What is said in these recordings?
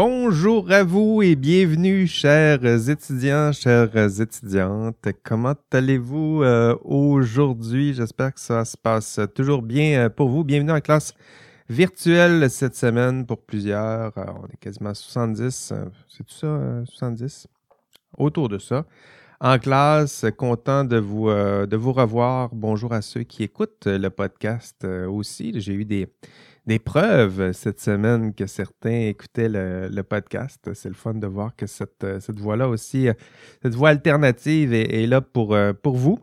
Bonjour à vous et bienvenue, chers étudiants, chères étudiantes. Comment allez-vous euh, aujourd'hui? J'espère que ça se passe toujours bien euh, pour vous. Bienvenue en classe virtuelle cette semaine pour plusieurs. Euh, on est quasiment 70, c'est tout ça, 70? Autour de ça. En classe, content de vous, de vous revoir. Bonjour à ceux qui écoutent le podcast aussi. J'ai eu des, des preuves cette semaine que certains écoutaient le, podcast. C'est le fun de voir que cette, euh, cette voie-là aussi, euh, cette voie alternative est, là pour, euh, pour vous.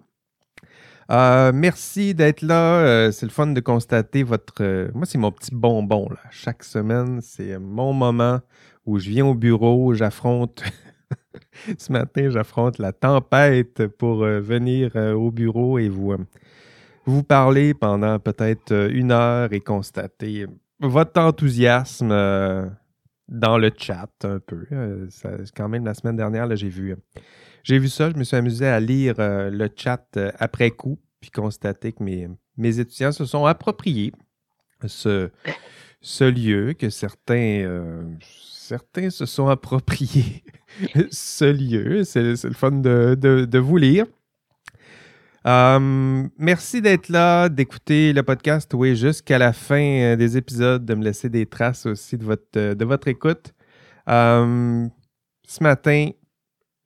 merci d'être là. c'est le fun de constater votre. moi, c'est mon petit bonbon. Chaque semaine, c'est mon moment où je viens au bureau, j'affronte. Ce matin, j'affronte la tempête pour venir au bureau et vous vous parler pendant peut-être euh, une heure et constater votre enthousiasme euh, dans le chat un peu. Euh, quand même, la semaine dernière, j'ai vu, j'ai vu ça. Je me suis amusé à lire le chat après coup, puis constater que mes, mes étudiants se sont appropriés ce, ce lieu, que certains, certains se sont appropriés ce lieu. C'est le fun de, de vous lire. Euh, merci d'être là, d'écouter le podcast, oui, jusqu'à la fin euh, des épisodes, de me laisser des traces aussi de votre, euh, de votre écoute. ce matin,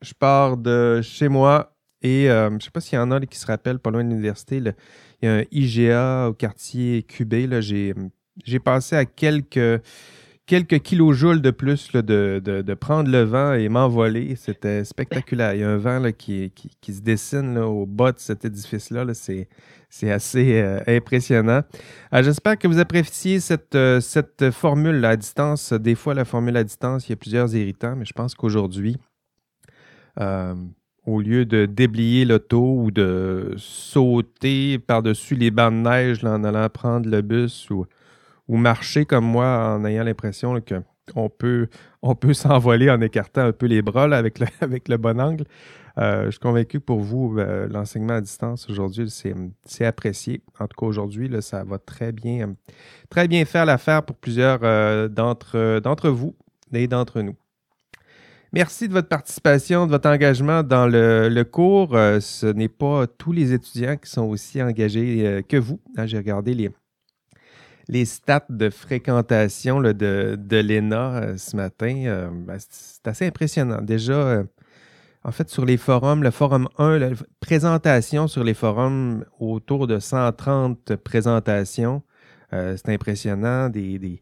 je pars de chez moi et je ne sais pas s'il y en a qui se rappellent, pas loin de l'université, il y a un IGA au quartier QB. J'ai passé à quelques quelques kilojoules de plus de, prendre le vent et m'envoler. C'était spectaculaire. Il y a un vent qui, se dessine au bas de cet édifice-là. c'est assez euh, impressionnant. Euh, j'espère que vous appréciez cette, euh, cette formule à distance. Des fois, la formule à distance, il y a plusieurs irritants, mais je pense qu'aujourd'hui, au lieu de déblayer l'auto ou de sauter par-dessus les bancs de neige en allant prendre le bus ou ou marcher comme moi en ayant l'impression qu'on peut, on peut s'envoler en écartant un peu les bras avec, le, avec le bon angle. Euh, je suis convaincu que pour vous, euh, l'enseignement à distance aujourd'hui, c'est apprécié. En tout cas, aujourd'hui, ça va très bien, très bien faire l'affaire pour plusieurs euh, d'entre vous et d'entre nous. Merci de votre participation, de votre engagement dans le, le cours. ce n'est pas tous les étudiants qui sont aussi engagés que vous. Hein, j'ai regardé les, les stats de fréquentation de, l'ENA euh, ce matin, euh, ben, c'est assez impressionnant. Déjà, euh, en fait, sur les forums, le forum 1, la présentation sur les forums, autour de 130 présentations. c'est impressionnant. Des,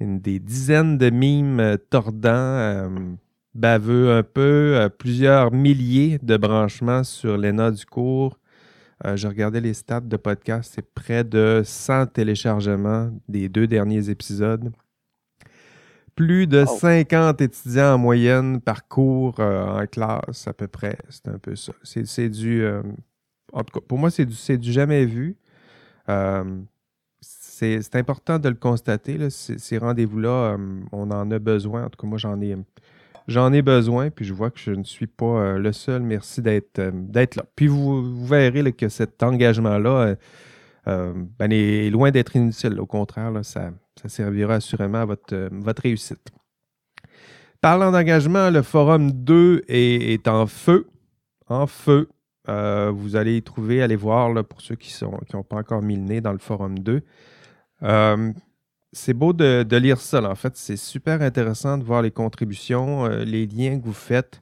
dizaines de mimes tordants, baveux un peu, plusieurs milliers de branchements sur l'ENA du cours. Euh, je regardais les stats de podcast, c'est près de 100 téléchargements des deux derniers épisodes. Plus de 50 étudiants en moyenne par cours euh, en classe, à peu près. C'est un peu ça. C'est du. Euh, en tout cas, pour moi, c'est du, du jamais vu. c'est important de le constater. ces rendez-vous-là, on en a besoin. En tout cas, moi, j'en ai J'en ai besoin, puis je vois que je ne suis pas euh, le seul. Merci d'être euh, là. Puis vous, verrez que cet engagement-là euh, ben, est loin d'être inutile. Au contraire, ça, ça, servira assurément à votre, votre réussite. Parlant d'engagement, le forum 2 est, en feu. En feu. vous allez y trouver, allez voir là, pour ceux qui n'ont qui pas encore mis le nez dans le forum 2 c'est beau de, lire ça. En fait, c'est super intéressant de voir les contributions, euh, les liens que vous faites.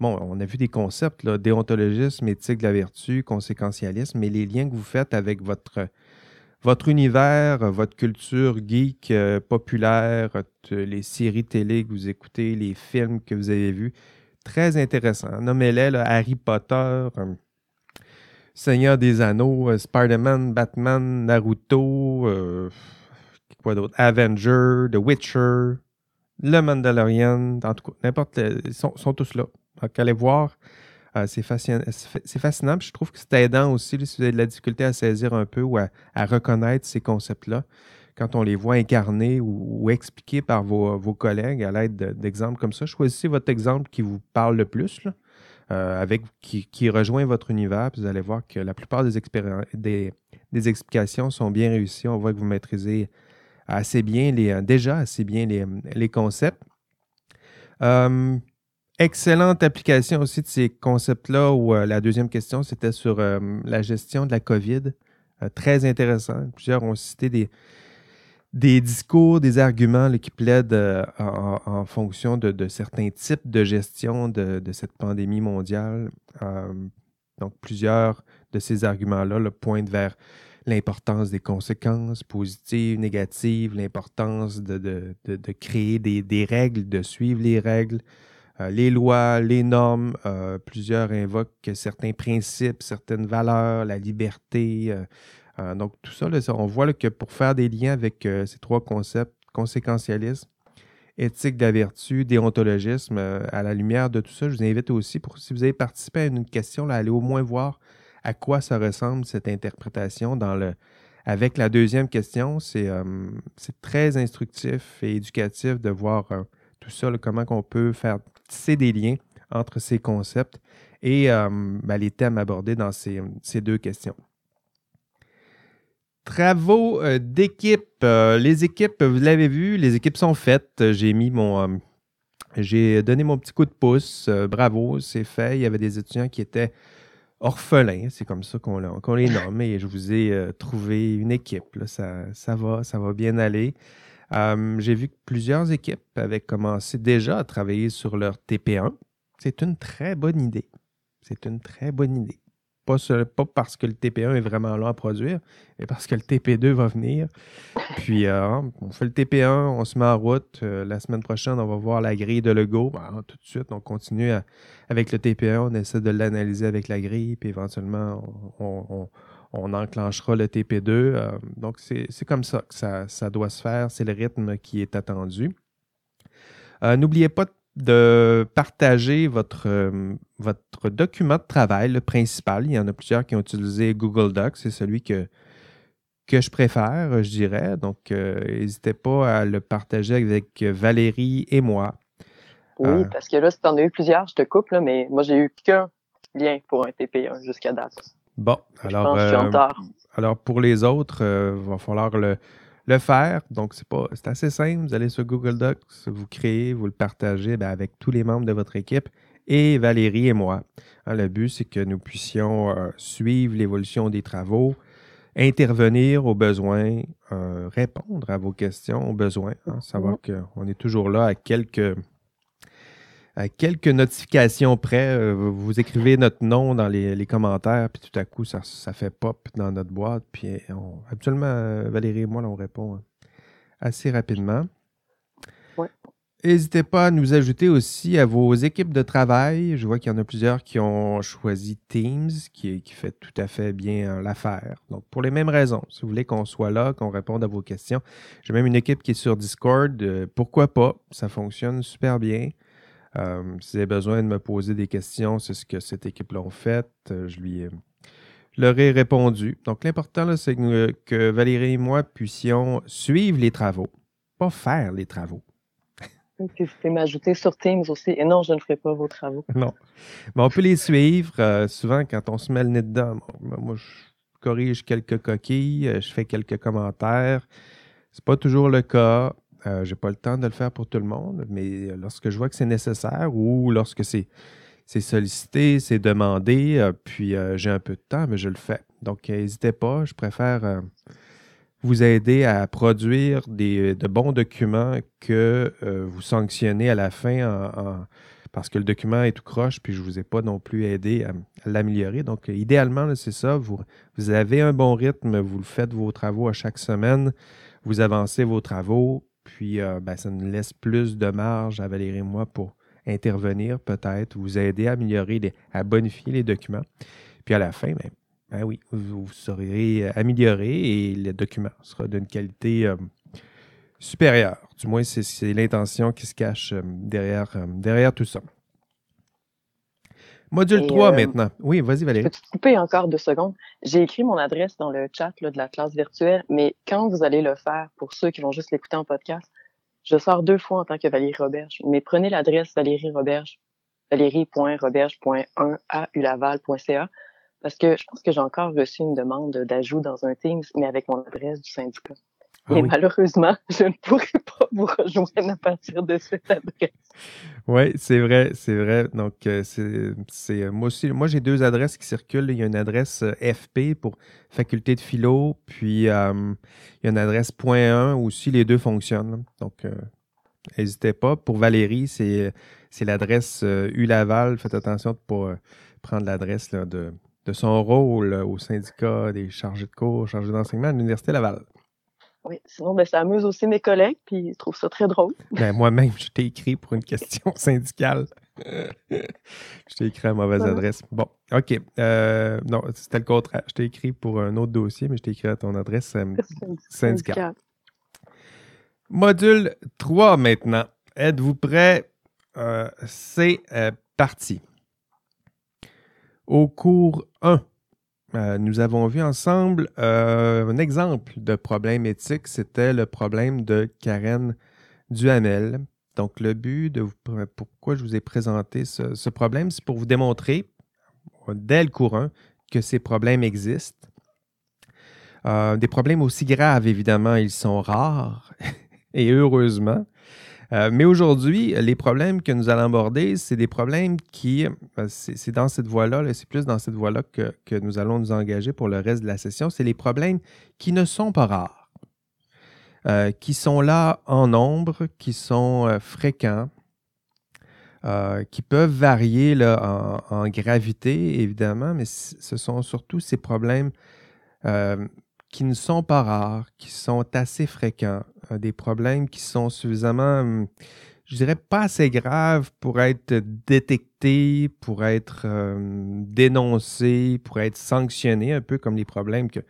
Bon, on a vu des concepts, là, déontologisme, éthique de la vertu, conséquentialisme, mais les liens que vous faites avec votre, votre univers, votre culture geek euh, populaire, les séries télé que vous écoutez, les films que vous avez vus, très intéressant. Nommez-les Harry Potter, euh, Seigneur des Anneaux, Spider-Man, Batman, Naruto quoi d'autre? Avenger, The Witcher, Le Mandalorian, en tout cas, n'importe, ils sont, tous là. Donc, allez voir. Euh, c'est fascinant. Fascinant. je trouve que c'est aidant aussi si vous avez de la difficulté à saisir un peu ou à, reconnaître ces concepts-là quand on les voit incarnés ou, expliqués par vos, collègues à l'aide d'exemples comme ça. Choisissez votre exemple qui vous parle le plus, euh, avec, qui, rejoint votre univers. Puis vous allez voir que la plupart des, des, des explications sont bien réussies. On voit que vous maîtrisez assez bien les, euh, déjà assez bien les, concepts. excellente application aussi de ces concepts-là, où la deuxième question, c'était sur la gestion de la COVID. très intéressant. Plusieurs ont cité des, des discours, des arguments qui plaident euh, en, fonction de, certains types de gestion de, cette pandémie mondiale. Euh, donc, plusieurs de ces arguments-là pointent vers l'importance des conséquences positives, négatives, l'importance de, créer des, règles, de suivre les règles, euh, les lois, les normes. plusieurs invoquent certains principes, certaines valeurs, la liberté, euh, donc, tout ça, on voit que pour faire des liens avec euh, ces trois concepts, conséquentialisme, éthique de la vertu, déontologisme, euh, à la lumière de tout ça, je vous invite aussi, pour, si vous avez participé à une question, là, allez au moins voir à quoi ça ressemble cette interprétation dans le, avec la deuxième question. C'est très instructif et éducatif de voir tout ça, comment on peut faire tisser des liens entre ces concepts et ben, les thèmes abordés dans ces deux questions. Travaux euh, d'équipe. Euh, les équipes, vous l'avez vu, les équipes sont faites. J'ai mis mon. Euh, j'ai donné mon petit coup de pouce. bravo, c'est fait. Il y avait des étudiants qui étaient orphelins. C'est comme ça qu'on les nomme. Et je vous ai trouvé une équipe. Ça, ça, va, ça va bien aller. J'ai vu que plusieurs équipes avaient commencé déjà à travailler sur leur TP1. C'est une très bonne idée. C'est une très bonne idée. Pas, parce que le TP1 est vraiment long à produire, mais parce que le TP2 va venir. Puis, euh, on fait le TP1, on se met en route. Euh, la semaine prochaine, on va voir la grille de Lego. Ben, tout de suite, on continue avec le TP1, on essaie de l'analyser avec la grille, puis éventuellement, on, enclenchera le TP2. Euh, donc, c'est comme ça que ça, ça doit se faire. C'est le rythme qui est attendu. N'oubliez pas de de partager votre, euh, votre document de travail, le principal. Il y en a plusieurs qui ont utilisé Google Docs. C'est celui que, que je préfère, je dirais. Donc, euh, n'hésitez pas à le partager avec Valérie et moi. Oui, euh, parce que là, si tu en as eu plusieurs, je te coupe, là, mais moi, j'ai eu qu'un lien pour un TP1 jusqu'à date. Bon, alors, alors pour les autres, il va falloir le, le faire. Donc, c'est pas c'est assez simple. Vous allez sur Google Docs, vous créez, vous le partagez ben, avec tous les membres de votre équipe et Valérie et moi. Hein, le but, c'est que nous puissions euh, suivre l'évolution des travaux, intervenir aux besoins, euh, répondre à vos questions aux besoins. Hein, savoir qu'on est toujours là à quelques quelques notifications près, euh, vous écrivez notre nom dans les, commentaires, puis tout à coup, ça, fait pop dans notre boîte. Puis habituellement, euh, Valérie et moi, on répond hein, assez rapidement. N'hésitez pas à nous ajouter aussi à vos équipes de travail. Je vois qu'il y en a plusieurs qui ont choisi Teams, qui, qui fait tout à fait bien euh, l'affaire. Donc, pour les mêmes raisons, si vous voulez qu'on soit là, qu'on réponde à vos questions. J'ai même une équipe qui est sur Discord. pourquoi pas? Ça fonctionne super bien. Euh, si besoin de me poser des questions, c'est ce que cette équipe-là a fait. Euh, je lui leur ai répondu. Donc, l'important, c'est que, Valérie et moi puissions suivre les travaux, pas faire les travaux. Puis vous pouvez m'ajouter sur Teams aussi. Et non, je ne ferai pas vos travaux. Non. Mais on peut les suivre. Euh, souvent, quand on se met le nez dedans, moi, je corrige quelques coquilles, je fais quelques commentaires. C'est pas toujours le cas. Euh, je n'ai pas le temps de le faire pour tout le monde, mais lorsque je vois que c'est nécessaire ou lorsque c'est sollicité, c'est demandé, euh, puis euh, j'ai un peu de temps, mais je le fais. Donc, n'hésitez pas, je préfère vous aider à produire des, de bons documents que vous sanctionner à la fin parce que le document est tout croche, puis je ne vous ai pas non plus aidé à, l'améliorer. Donc, idéalement, c'est ça, vous, vous avez un bon rythme, vous faites vos travaux à chaque semaine, vous avancez vos travaux, puis, euh, ben, ça nous laisse plus de marge à Valérie et moi pour intervenir, peut-être, vous aider à améliorer, à bonifier les documents. Puis à la fin, ben, ben oui, vous, serez amélioré et le document sera d'une qualité euh, supérieure. Du moins, c'est l'intention qui se cache euh, derrière tout ça. Module 3 maintenant. Oui, vas-y Valérie. Peux-tu te couper encore deux secondes? J'ai écrit mon adresse dans le chat de la classe virtuelle, mais quand vous allez le faire, pour ceux qui vont juste l'écouter en podcast, je sors deux fois en tant que Valérie Roberge. Mais prenez l'adresse Valérie Roberge, valérie.roberge.1 à ulaval.ca parce que je pense que j'ai encore reçu une demande d'ajout dans un Teams, mais avec mon adresse du syndicat. Ah mais malheureusement, je ne pourrai pas vous rejoindre à partir de cette adresse. Oui, c'est vrai, c'est vrai. Donc, euh, c'est moi aussi. Moi, j'ai deux adresses qui circulent. Il y a une adresse FP pour faculté de philo, puis il y a une adresse .1 aussi. Les deux fonctionnent. Donc, n'hésitez pas. Pour Valérie, c'est l'adresse U Laval. Faites attention de ne pas prendre l'adresse de, de son rôle au syndicat des chargés de cours, chargés d'enseignement à l'Université Laval. Oui, sinon, ben, ça amuse aussi mes collègues, puis ils trouvent ça très drôle. Ben, moi-même, je t'ai écrit pour une question syndicale. je t'ai écrit à mauvaise adresse. Bon, OK. Euh, non, c'était le contraire. Je t'ai écrit pour un autre dossier, mais je t'ai écrit à ton adresse euh, syndicale. Module 3 maintenant. Êtes-vous prêts? Euh, c'est parti. Au cours 1, euh, nous avons vu ensemble euh, un exemple de problème éthique, c'était le problème de Karen Duhamel. Donc, le but de vous, pourquoi je vous ai présenté ce, problème, c'est pour vous démontrer dès le cours 1 que ces problèmes existent. Euh, des problèmes aussi graves, évidemment, ils sont rares, et heureusement. Euh, mais aujourd'hui, les problèmes que nous allons aborder, c'est des problèmes qui, euh, c'est dans cette voie-là, c'est plus dans cette voie-là que, nous allons nous engager pour le reste de la session. C'est les problèmes qui ne sont pas rares, euh, qui sont là en nombre, qui sont fréquents, qui peuvent varier en, gravité, évidemment, mais ce sont surtout ces problèmes qui ne sont pas rares, qui sont assez fréquents, euh, des problèmes qui sont suffisamment, hum, je dirais, pas assez graves pour être détectés, pour être hum, dénoncés, pour être sanctionnés, un peu comme les problèmes que,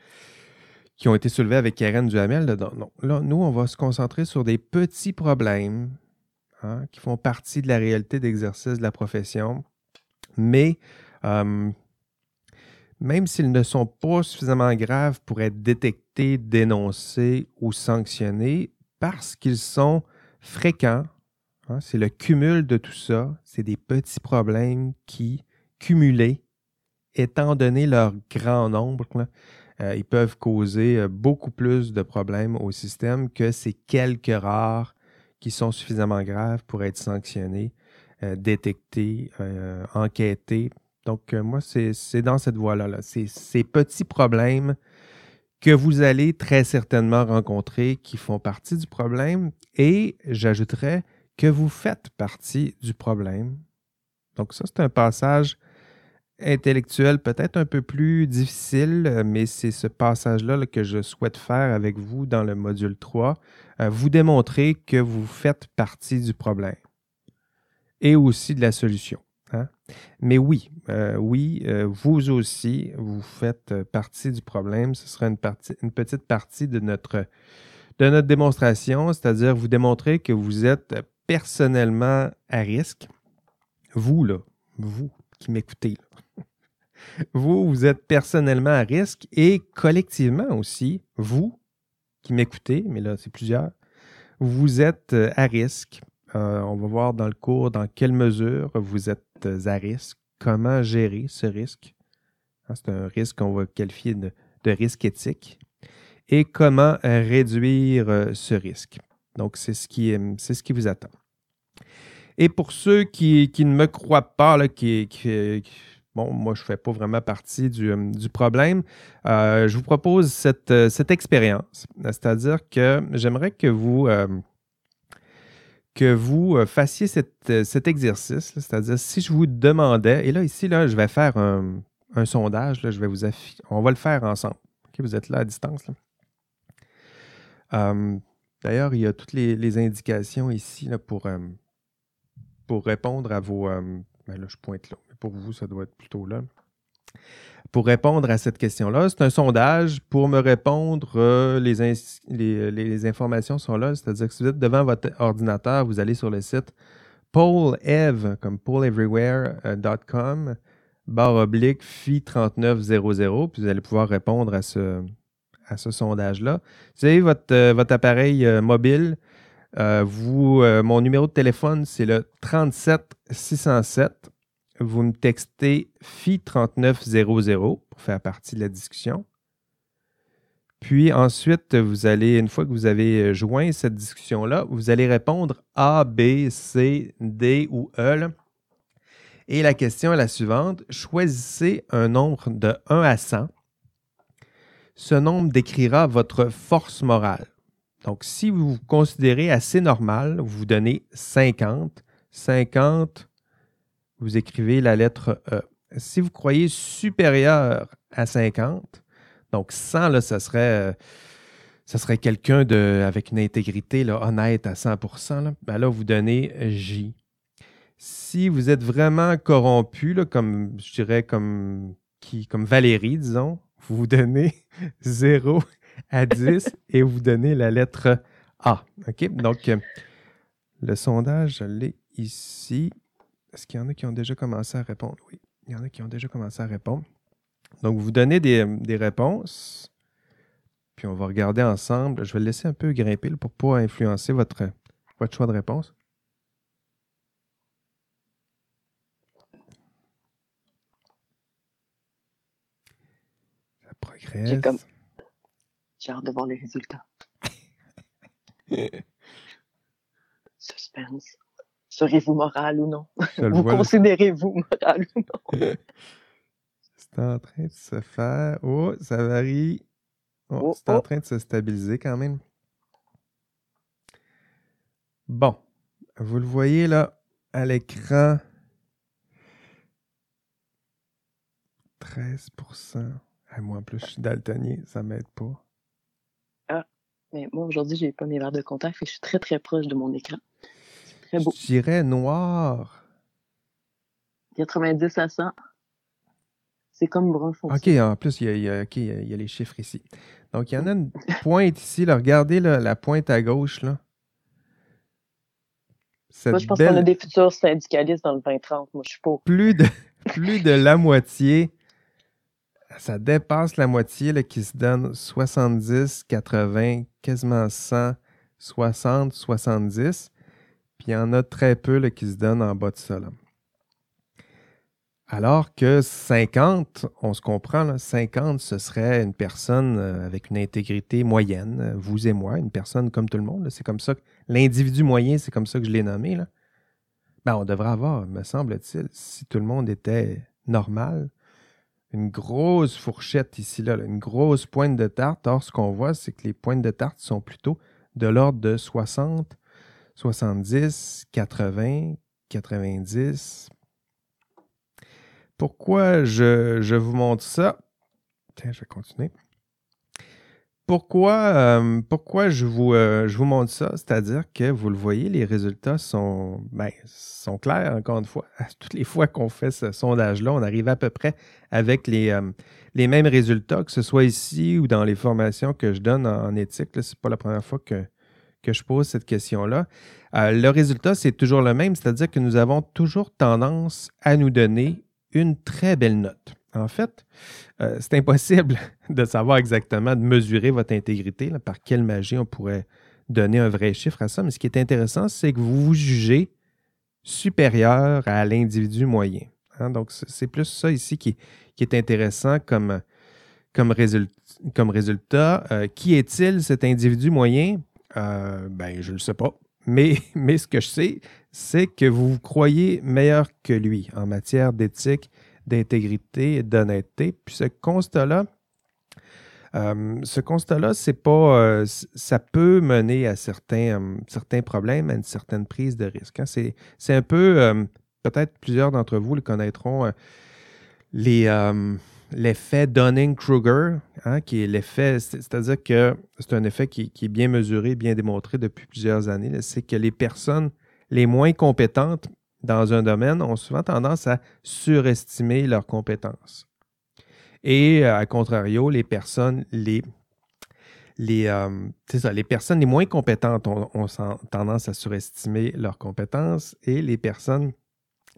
qui ont été soulevés avec Karen Duhamel. Là, non, là, nous, on va se concentrer sur des petits problèmes hein, qui font partie de la réalité d'exercice de la profession, mais hum, même s'ils ne sont pas suffisamment graves pour être détectés, dénoncés ou sanctionnés, parce qu'ils sont fréquents. Hein, c'est le cumul de tout ça. C'est des petits problèmes qui, cumulés, étant donné leur grand nombre, euh, ils peuvent causer euh, beaucoup plus de problèmes au système que ces quelques rares qui sont suffisamment graves pour être sanctionnés, euh, détectés, enquêtés donc, euh, moi, c'est dans cette voie-là. C'est ces petits problèmes que vous allez très certainement rencontrer qui font partie du problème et j'ajouterais que vous faites partie du problème. Donc, ça, c'est un passage intellectuel peut-être un peu plus difficile, mais c'est ce passage-là que je souhaite faire avec vous dans le module 3, euh, vous démontrer que vous faites partie du problème et aussi de la solution. Mais oui, euh, oui, euh, vous aussi, vous faites partie du problème. Ce sera une, partie, une petite partie de notre, de notre démonstration, c'est-à-dire vous démontrer que vous êtes personnellement à risque. Vous, là, vous qui m'écoutez, vous, vous êtes personnellement à risque et collectivement aussi, vous qui m'écoutez, mais là, c'est plusieurs, vous êtes à risque. Euh, on va voir dans le cours dans quelle mesure vous êtes à risque, comment gérer ce risque? Hein, c'est un risque qu'on va qualifier de, risque éthique. Et comment euh, réduire euh, ce risque? Donc, c'est ce, qui, c'est ce qui vous attend. Et pour ceux qui, ne me croient pas, qui, bon, moi, je ne fais pas vraiment partie du, problème, euh, je vous propose cette, cette expérience. C'est-à-dire que j'aimerais que vous que vous euh, fassiez euh, cet exercice, c'est-à-dire si je vous demandais, et là ici, là, je vais faire un, sondage, là, je vais vous on va le faire ensemble. vous êtes là à distance. D'ailleurs, il y a toutes les, indications ici là, pour, pour répondre à vos... ben là, je pointe là, pour vous, ça doit être plutôt là pour répondre à cette question-là. C'est un sondage. Pour me répondre, euh, les, informations sont là. C'est-à-dire que si vous êtes devant votre ordinateur, vous allez sur le site pollev, comme polleverywhere.com, barre oblique FI 3900, puis vous allez pouvoir répondre à ce, à ce sondage-là. Vous avez votre, euh, votre appareil euh, mobile. vous, mon numéro de téléphone, c'est le 37 607 vous me textez FI3900 pour faire partie de la discussion. Puis ensuite, vous allez, une fois que vous avez joint cette discussion-là, vous allez répondre A, B, C, D ou E. Et la question est la suivante. Choisissez un nombre de 1 à 100. Ce nombre décrira votre force morale. Donc, si vous vous considérez assez normal, vous vous donnez 50. 50, vous écrivez la lettre E. Si vous croyez supérieur à 50, donc 100, là, ça serait, ça serait quelqu'un avec une intégrité là, honnête à 100 là, ben là, vous donnez J. Si vous êtes vraiment corrompu, là, comme je dirais comme, qui, comme Valérie, disons, vous vous donnez 0 à 10 et vous donnez la lettre A. OK? Donc, euh, le sondage, je l'ai ici. Est-ce qu'il y en a qui ont déjà commencé à répondre? Oui, il y en a qui ont déjà commencé à répondre. Donc, vous donnez des, réponses, puis on va regarder ensemble. Je vais le laisser un peu grimper pour ne pas influencer votre, votre choix de réponse. Ça progresse. J'ai hâte de voir les résultats. Suspense. Serez-vous moral ou non? Vous considérez-vous moral ou non? c'est en train de se faire. Oh, ça varie. Oh, oh c'est en oh. train de se stabiliser quand même. Bon. Vous le voyez là à l'écran. 13% Moi, en plus, je suis daltonien, ça m'aide pas. Mais moi, aujourd'hui, j'ai pas mes verres de contact, et je suis très, très proche de mon écran. Très beau. Je dirais noir. 90 à 100. C'est comme brun foncé. OK, en plus, il y, a, les chiffres ici. Donc, il y en a une pointe ici. Là. Regardez la pointe à gauche. Là. moi, je pense qu'on a des futurs syndicalistes dans le 2030. Moi, je suis pas. Plus de, plus de la moitié ça dépasse la moitié là, qui se donne 70, 80, quasiment 100, 60, 70. Puis il y en a très peu là, qui se donnent en bas de ça. Alors que 50, on se comprend, 50, ce serait une personne euh, avec une intégrité moyenne, vous et moi, une personne comme tout le monde. C'est comme ça que l'individu moyen, c'est comme ça que je l'ai nommé. Là. Ben, on devrait avoir, me semble-t-il, si tout le monde était normal, une grosse fourchette ici, là, une grosse pointe de tarte. Or, ce qu'on voit, c'est que les pointes de tarte sont plutôt de l'ordre de 60, 70, 80, 90. Pourquoi je, je vous montre ça? Tiens, je vais continuer. Pourquoi, euh, pourquoi je, vous, euh, je vous montre ça? C'est-à-dire que vous le voyez, les résultats sont, ben, sont clairs, encore une fois. Toutes les fois qu'on fait ce sondage-là, on arrive à peu près avec les, euh, les mêmes résultats, que ce soit ici ou dans les formations que je donne en, éthique. Ce n'est pas la première fois que, que je pose cette question-là. le résultat, c'est toujours le même, c'est-à-dire que nous avons toujours tendance à nous donner une très belle note. En fait, euh, c'est impossible de savoir exactement, de mesurer votre intégrité, par quelle magie on pourrait donner un vrai chiffre à ça. Mais ce qui est intéressant, c'est que vous vous jugez supérieur à l'individu moyen. Hein. Donc, c'est plus ça ici qui, est intéressant comme, comme, résultat. Euh, qui est-il, cet individu moyen? Euh, ben, je ne le sais pas. Mais, mais ce que je sais, c'est que vous vous croyez meilleur que lui en matière d'éthique d'intégrité et d'honnêteté. Puis ce constat-là, euh, ce constat-là, c'est pas, euh, ça peut mener à certains, certains problèmes, à une certaine prise de risque. Hein. C'est, un peu, peut-être plusieurs d'entre vous le connaîtront, les, l'effet Dunning-Kruger, hein, qui est l'effet, c'est-à-dire que c'est un effet qui, est bien mesuré, bien démontré depuis plusieurs années. C'est que les personnes les moins compétentes dans un domaine ont souvent tendance à surestimer leurs compétences. Et euh, à contrario, les personnes euh, les personnes les moins compétentes ont, tendance à surestimer leurs compétences et les personnes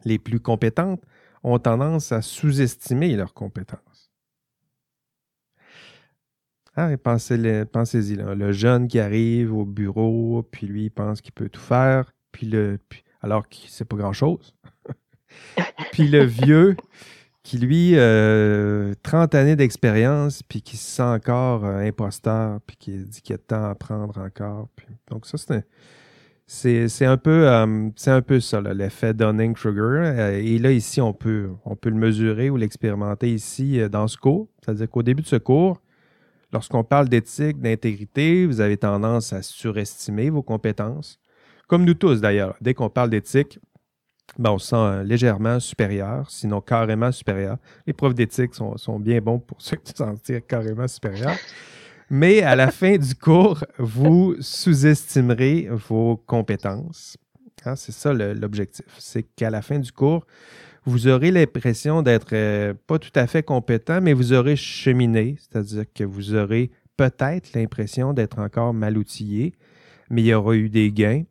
les plus compétentes ont tendance à sous-estimer leurs compétences. Ah, pensez-y, pensez le jeune qui arrive au bureau, puis lui, il pense qu'il peut tout faire, puis le, alors que c'est pas grand-chose. Puis le vieux qui lui, 30 années d'expérience, puis qui se sent encore imposteur, puis qui dit qu'il y a de temps à apprendre encore. donc ça, c'est c'est un peu c'est un peu ça l'effet Dunning-Kruger et là ici on peut on peut le mesurer ou l'expérimenter ici dans ce cours c'est-à-dire qu'au début de ce cours lorsqu'on parle d'éthique d'intégrité vous avez tendance à surestimer vos compétences comme nous tous d'ailleurs dès qu'on parle d'éthique ben, on se sent euh, légèrement supérieur, sinon carrément supérieur. Les profs d'éthique sont, bien bons pour se sentir carrément supérieur. Mais à la fin du cours, vous sous-estimerez vos compétences. Hein, c'est ça l'objectif. C'est qu'à la fin du cours, vous aurez l'impression d'être euh, pas tout à fait compétent, mais vous aurez cheminé, c'est-à-dire que vous aurez peut-être l'impression d'être encore mal outillé, mais il y aura eu des gains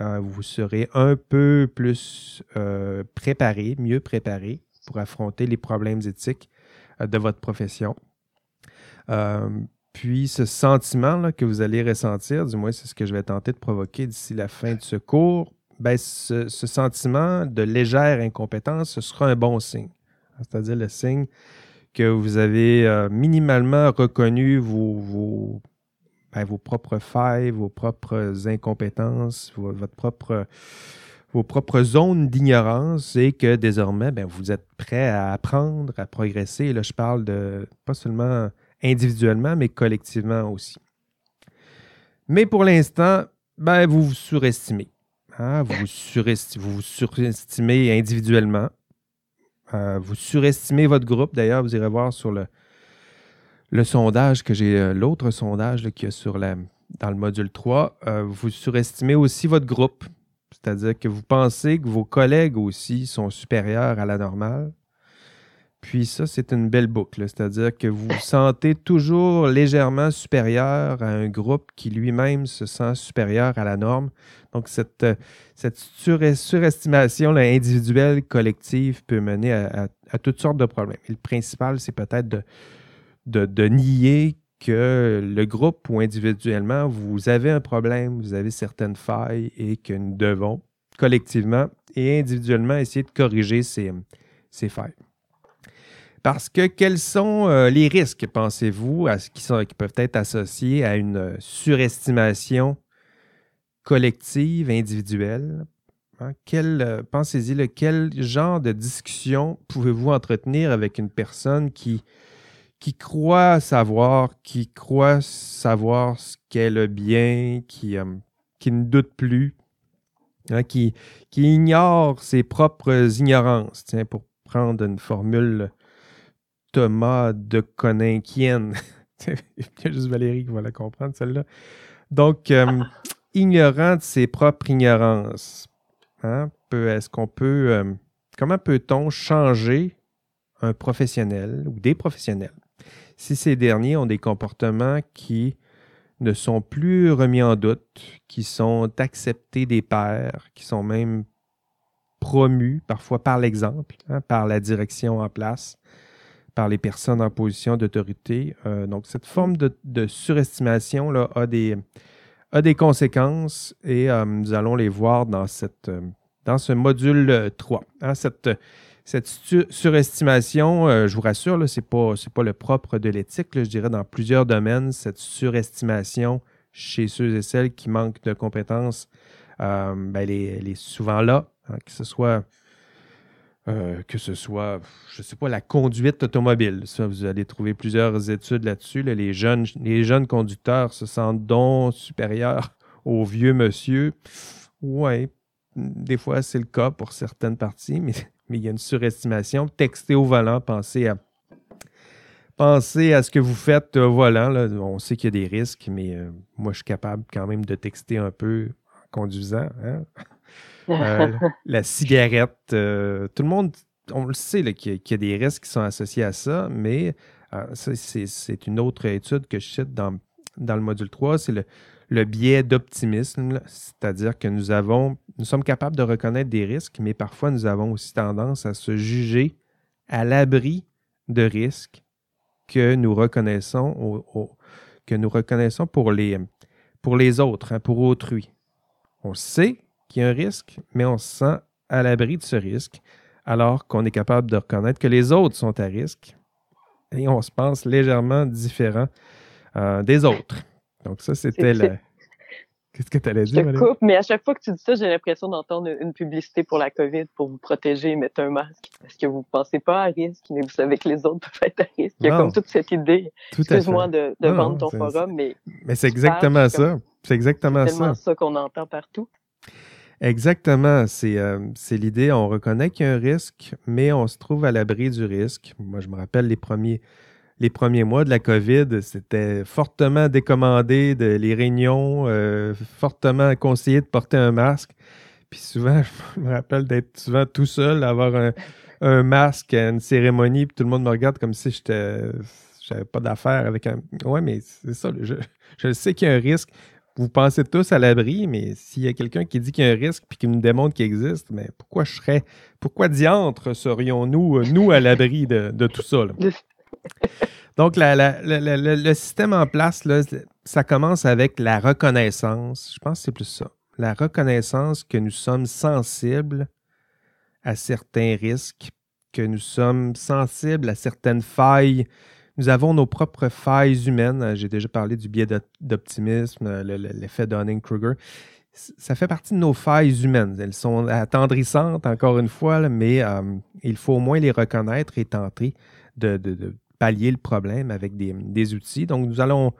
euh, vous serez un peu plus euh, préparé, mieux préparé pour affronter les problèmes éthiques euh, de votre profession. Puis ce sentiment que vous allez ressentir, du moins c'est ce que je vais tenter de provoquer d'ici la fin de ce cours, ben, ce, sentiment de légère incompétence, ce sera un bon signe. C'est-à-dire le signe que vous avez minimalement reconnu vos ben, vos propres failles, vos propres incompétences, vos propres zones d'ignorance et que désormais, ben, vous êtes prêt à apprendre, à progresser. Et là, je parle de pas seulement individuellement, mais collectivement aussi. Mais pour l'instant, ben, vous vous surestimez. Hein. Vous, vous, surestimez individuellement. Euh, vous surestimez votre groupe. D'ailleurs, vous irez voir sur le, sondage que j'ai, euh, l'autre sondage qu'il y a sur la, dans le module 3, euh, vous surestimez aussi votre groupe. C'est-à-dire que vous pensez que vos collègues aussi sont supérieurs à la normale. Puis ça, c'est une belle boucle. C'est-à-dire que vous vous sentez toujours légèrement supérieur à un groupe qui lui-même se sent supérieur à la norme. Donc, cette, euh, cette surestimation individuelle, collective peut mener à, toutes sortes de problèmes. Le principal, c'est peut-être de, de, nier que le groupe ou individuellement, vous avez un problème, vous avez certaines failles et que nous devons collectivement et individuellement essayer de corriger ces, failles. Parce que quels sont euh, les risques, pensez-vous, qui, peuvent être associés à une surestimation collective, individuelle? Hein? Euh, pensez-y, quel genre de discussion pouvez-vous entretenir avec une personne qui qui croit savoir, qui croit savoir ce qu'est le bien, qui, euh, qui ne doute plus, hein, qui, qui ignore ses propres ignorances? Tiens, pour prendre une formule De Coninquienne. Il y a juste Valérie qui va la comprendre, celle-là. Donc, euh, ignorant de ses propres ignorances. Hein, est-ce qu'on peut. Euh, comment peut-on changer un professionnel ou des professionnels si ces derniers ont des comportements qui ne sont plus remis en doute, qui sont acceptés des pairs, qui sont même promus parfois par l'exemple, hein, par la direction en place, par les personnes en position d'autorité. Euh, donc, cette forme de, surestimation là, a, des, a des conséquences et euh, nous allons les voir dans, cette, euh, dans ce module 3. Hein, cette, cette surestimation, je vous rassure, ce n'est pas, pas, le propre de l'éthique. Je dirais dans plusieurs domaines, cette surestimation chez ceux et celles qui manquent de compétences, ben, elle, est, souvent là, hein, que ce soit. Euh, que ce soit, je ne sais pas, la conduite automobile. Ça, vous allez trouver plusieurs études là-dessus. Les, jeunes, les jeunes conducteurs se sentent donc supérieurs aux vieux monsieur. Oui, des fois, c'est le cas pour certaines parties, mais il y a une surestimation. Textez au volant, pensez à, pensez à ce que vous faites au volant. On sait qu'il y a des risques, mais euh, moi, je suis capable quand même de texter un peu en conduisant. Hein. Euh, la cigarette, euh, tout le monde, on le sait qu'il y, a des risques qui sont associés à ça, mais c'est une autre étude que je cite dans, dans le module 3, c'est le, le biais d'optimisme, c'est-à-dire que nous avons, nous sommes capables de reconnaître des risques, mais parfois nous avons aussi tendance à se juger à l'abri de risques que nous reconnaissons, que nous reconnaissons pour les, pour les autres, hein, pour autrui. On sait qu'il y a un risque, mais on se sent à l'abri de ce risque. alors qu'on est capable de reconnaître que les autres sont à risque et on se pense légèrement différent euh, des autres. Donc ça, c'était le... Qu'est-ce que tu allais dire? Je te coupe, mais à chaque fois que tu dis ça, j'ai l'impression d'entendre une publicité pour la COVID pour vous protéger et mettre un masque. Parce que vous ne pensez pas à risque, mais vous savez que les autres peuvent être à risque? Il y a comme toute cette idée. Excuse-moi de, de vendre ton forum, mais. Mais c'est exactement ça. C'est exactement ça. C'est tellement ça qu'on entend partout. Exactement. Euh, c'est l'idée. On reconnaît qu'il y a un risque, mais on se trouve à l'abri du risque. Moi, je me rappelle les premiers les premiers mois de la COVID, c'était fortement décommandé de les réunions, euh, fortement conseillé de porter un masque. Puis souvent, je me rappelle d'être souvent tout seul, avoir un, masque à une cérémonie, puis tout le monde me regarde comme si j'étais j'avais pas d'affaires avec un. Ouais, mais c'est ça. Je, je sais qu'il y a un risque. Vous pensez tous à l'abri, mais s'il y a quelqu'un qui dit qu'il y a un risque puis qui nous démontre qu'il existe, mais pourquoi je serais. Pourquoi diantre serions-nous, nous, à l'abri de, de, tout ça? Là? Donc, le système en place, ça commence avec la reconnaissance. Je pense que c'est plus ça. La reconnaissance que nous sommes sensibles à certains risques, que nous sommes sensibles à certaines failles. Nous avons nos propres failles humaines. J'ai déjà parlé du biais d'optimisme, l'effet Dunning-Kruger. Ça fait partie de nos failles humaines. Elles sont attendrissantes, encore une fois, mais euh, il faut au moins les reconnaître et tenter de, pallier le problème avec des, outils. Donc, nous allons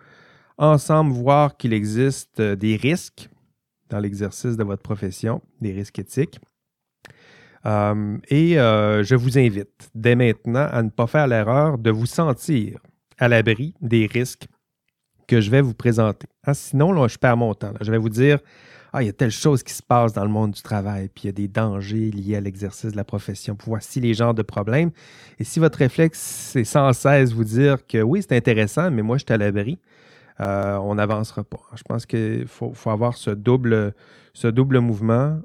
ensemble voir qu'il existe euh, des risques dans l'exercice de votre profession, des risques éthiques. Euh, et euh, je vous invite dès maintenant à ne pas faire l'erreur de vous sentir à l'abri des risques que je vais vous présenter. Hein, sinon, là, je perds mon temps. Je vais vous dire, ah, il y a telle chose qui se passe dans le monde du travail, puis il y a des dangers liés à l'exercice de la profession. voici les genres de problèmes. Et si votre réflexe, c'est sans cesse vous dire que oui, c'est intéressant, mais moi, je suis à l'abri, euh, on n'avancera pas. Je pense qu'il faut, avoir ce double, ce double mouvement.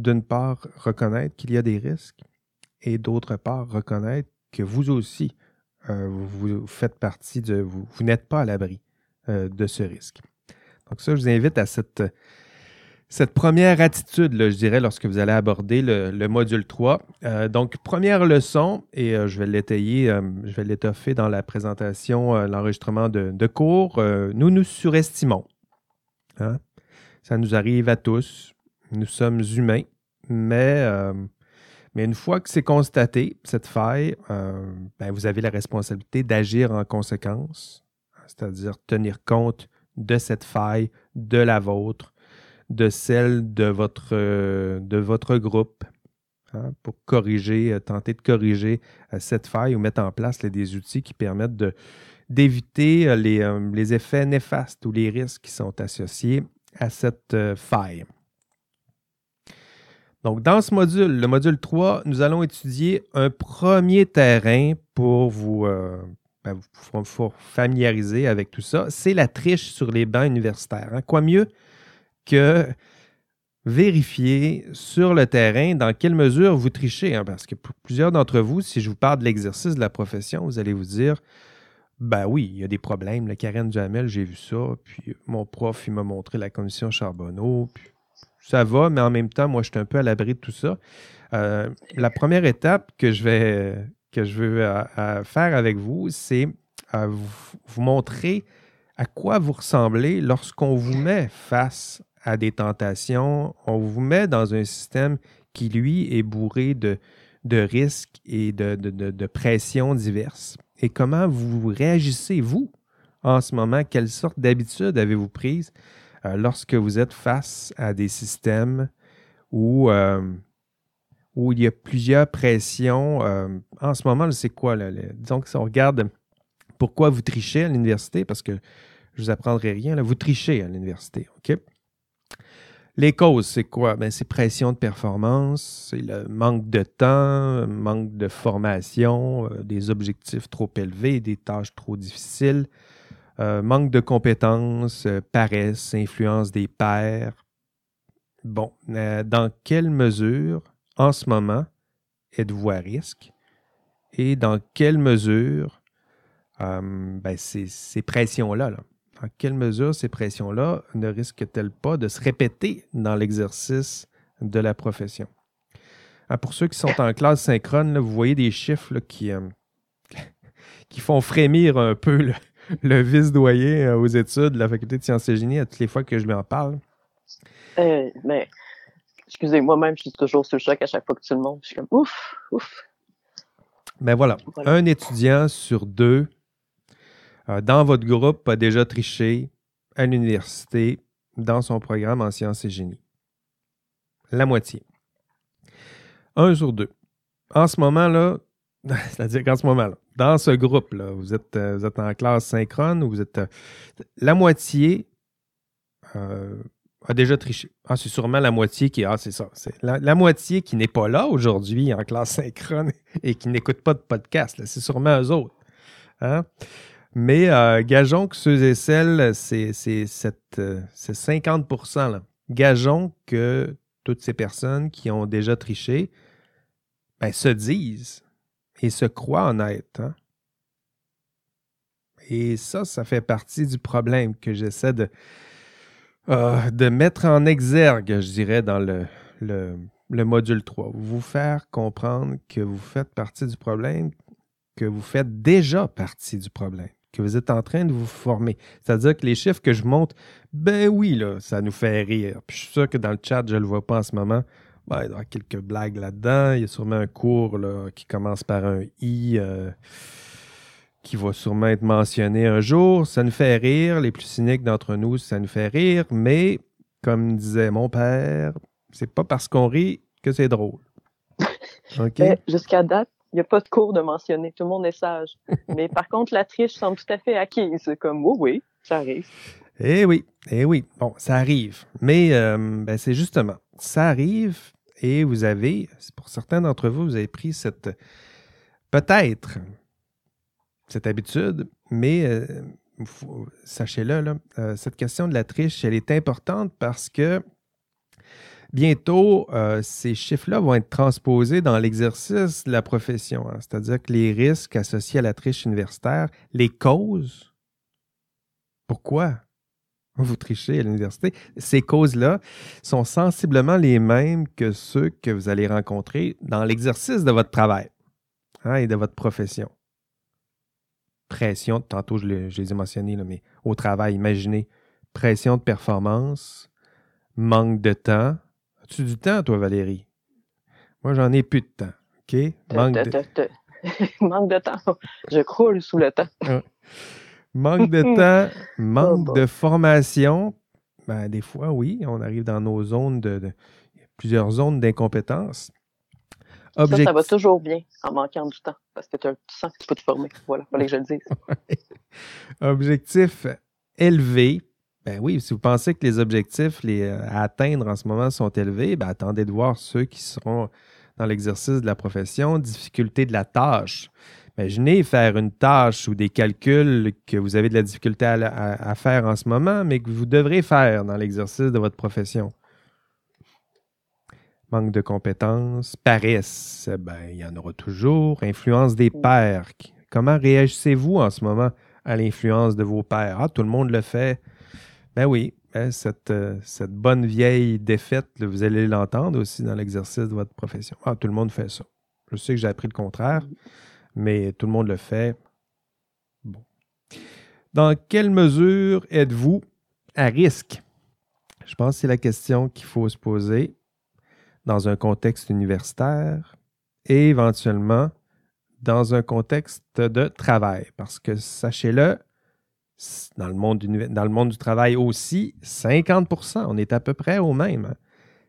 D'une part, reconnaître qu'il y a des risques et d'autre part, reconnaître que vous aussi, euh, vous, faites partie de, vous, vous n'êtes pas à l'abri euh, de ce risque. Donc ça, je vous invite à cette, première attitude, je dirais, lorsque vous allez aborder le, module 3. Euh, donc, première leçon, et je vais l'étayer, je vais l'étoffer dans la présentation, l'enregistrement de, cours. nous nous surestimons. Hein. Ça nous arrive à tous. Nous sommes humains, mais, mais une fois que c'est constaté, cette faille, ben, vous avez la responsabilité d'agir en conséquence, c'est-à-dire tenir compte de cette faille, de la vôtre, de celle de votre, euh, de votre groupe hein, pour corriger, euh, tenter de corriger euh, cette faille ou mettre en place des outils qui permettent d'éviter les, les, effets néfastes ou les risques qui sont associés à cette faille. Donc, dans ce module, le module 3, nous allons étudier un premier terrain pour vous, ben, vous, familiariser avec tout ça. C'est la triche sur les bancs universitaires. Hein. Quoi mieux que vérifier sur le terrain dans quelle mesure vous trichez. Hein, parce que pour plusieurs d'entre vous, si je vous parle de l'exercice de la profession, vous allez vous dire ben oui, il y a des problèmes. La Karen Jamel, j'ai vu ça. Puis mon prof, il m'a montré la commission Charbonneau. Puis ça va, mais en même temps, moi, je suis un peu à l'abri de tout ça. Euh, la première étape que je vais veux euh, faire avec vous, c'est vous, vous montrer à quoi vous ressemblez lorsqu'on vous met face à des tentations, on vous met dans un système qui, lui, est bourré de, risques et de, de, pressions diverses. Et comment vous réagissez, vous, en ce moment? Quelle sorte d'habitude avez-vous prise euh, lorsque vous êtes face à des systèmes où, euh, il y a plusieurs pressions? Euh, en ce moment, c'est quoi? Disons que si on regarde pourquoi vous trichez à l'université, parce que je ne vous apprendrai rien, là, vous trichez à l'université, OK? Les causes, c'est quoi? Ben, c'est pression de performance, c'est le manque de temps, manque de formation, des objectifs trop élevés, des tâches trop difficiles, euh, manque de compétences, euh, paresse, influence des pairs. Bon, dans quelle mesure, en ce moment, êtes-vous à risque? Et dans quelle mesure ben, ces, pressions-là, là, en quelle mesure ces pressions-là ne risquent-elles pas de se répéter dans l'exercice de la profession? Ah, pour ceux qui sont en classe synchrone, vous voyez des chiffres qui, euh, qui font frémir un peu le, vice-doyen aux études de la faculté de sciences et génie à toutes les fois que je lui en parle. mais excusez, moi-même, je suis toujours sous le choc à chaque fois que tu le montres. Je suis comme ouf, ouf. Ben voilà. Un étudiant sur deux euh, dans votre groupe a déjà triché à l'université dans son programme en sciences et génie. La moitié. Un sur deux. En ce moment-là, c'est-à-dire qu'en ce moment-là, dans ce groupe-là, vous êtes, euh, vous êtes en classe synchrone ou vous êtes. Euh, la moitié a déjà triché. Ah, c'est sûrement la moitié qui. Ah, c'est ça. C'est la, moitié qui n'est pas là aujourd'hui en classe synchrone et qui n'écoute pas de podcast. C'est sûrement eux autres. Hein? Mais euh, gageons que ceux et celles, c'est, c'est, 50 euh, là. Gageons que toutes ces personnes qui ont déjà triché ben, se disent et se croient honnêtes. Hein? Et ça, ça fait partie du problème que j'essaie de, euh, de mettre en exergue, je dirais, dans le, le, module 3. Vous faire comprendre que vous faites partie du problème, que vous faites déjà partie du problème, que vous êtes en train de vous former. C'est-à-dire que les chiffres que je monte, ben oui, là, ça nous fait rire. Puis je suis sûr que dans le chat, je ne le vois pas en ce moment. Ben, il y a quelques blagues là-dedans. Il y a sûrement un cours là, qui commence par un I. Euh, qui va sûrement être mentionné un jour. Ça nous fait rire. Les plus cyniques d'entre nous, ça nous fait rire. Mais, comme disait mon père, c'est pas parce qu'on rit que c'est drôle. Jusqu'à date, il n'y a pas de cours de mentionner. Tout le monde est sage. Mais par contre, la triche semble tout à fait acquise. Comme, oui, oui, ça arrive. Eh oui, eh oui. Bon, ça arrive. Mais euh, ben, c'est justement, ça arrive et vous avez, pour certains d'entre vous, vous avez pris cette, peut-être, cette habitude, mais euh, sachez-le, euh, cette question de la triche, elle est importante parce que bientôt, euh, ces chiffres-là vont être transposés dans l'exercice de la profession. Hein. C'est-à-dire que les risques associés à la triche universitaire, les causes, pourquoi vous trichez à l'université, ces causes-là sont sensiblement les mêmes que ceux que vous allez rencontrer dans l'exercice de votre travail hein, et de votre profession pression, tantôt je, les ai mentionnés, mais au travail, imaginez, pression de performance, manque de temps. As-tu du temps, toi, Valérie? Moi, j'en ai plus de temps. OK? Manque de... manque de temps. Je croule sous le temps. Manque de temps, manque de formation. Ben, des fois, oui, on arrive dans nos zones de plusieurs zones d'incompétence. Ça, ça va toujours bien en manquant du temps parce que tu sens que tu peux te former. Voilà, il fallait que je le dise. Objectif élevé. Ben oui, si vous pensez que les objectifs les, euh, à atteindre en ce moment sont élevés, ben attendez de voir ceux qui seront dans l'exercice de la profession. Difficulté de la tâche. Imaginez faire une tâche ou des calculs que vous avez de la difficulté à faire en ce moment, mais que vous devrez faire dans l'exercice de votre profession manque de compétences, paresse, ben, il y en aura toujours. Influence des pères. Comment réagissez-vous en ce moment à l'influence de vos pères? Ah, tout le monde le fait. Ben oui, ben, cette, euh, cette, bonne vieille défaite, vous allez l'entendre aussi dans l'exercice de votre profession. Ah, tout le monde fait ça. Je sais que j'ai appris le contraire, mais tout le monde le fait. Bon. Dans quelle mesure êtes-vous à risque? Je pense que c'est la question qu'il faut se poser dans un contexte universitaire et éventuellement dans un contexte de travail. Parce que sachez-le, dans le monde du, travail aussi, 50% on est à peu près au même.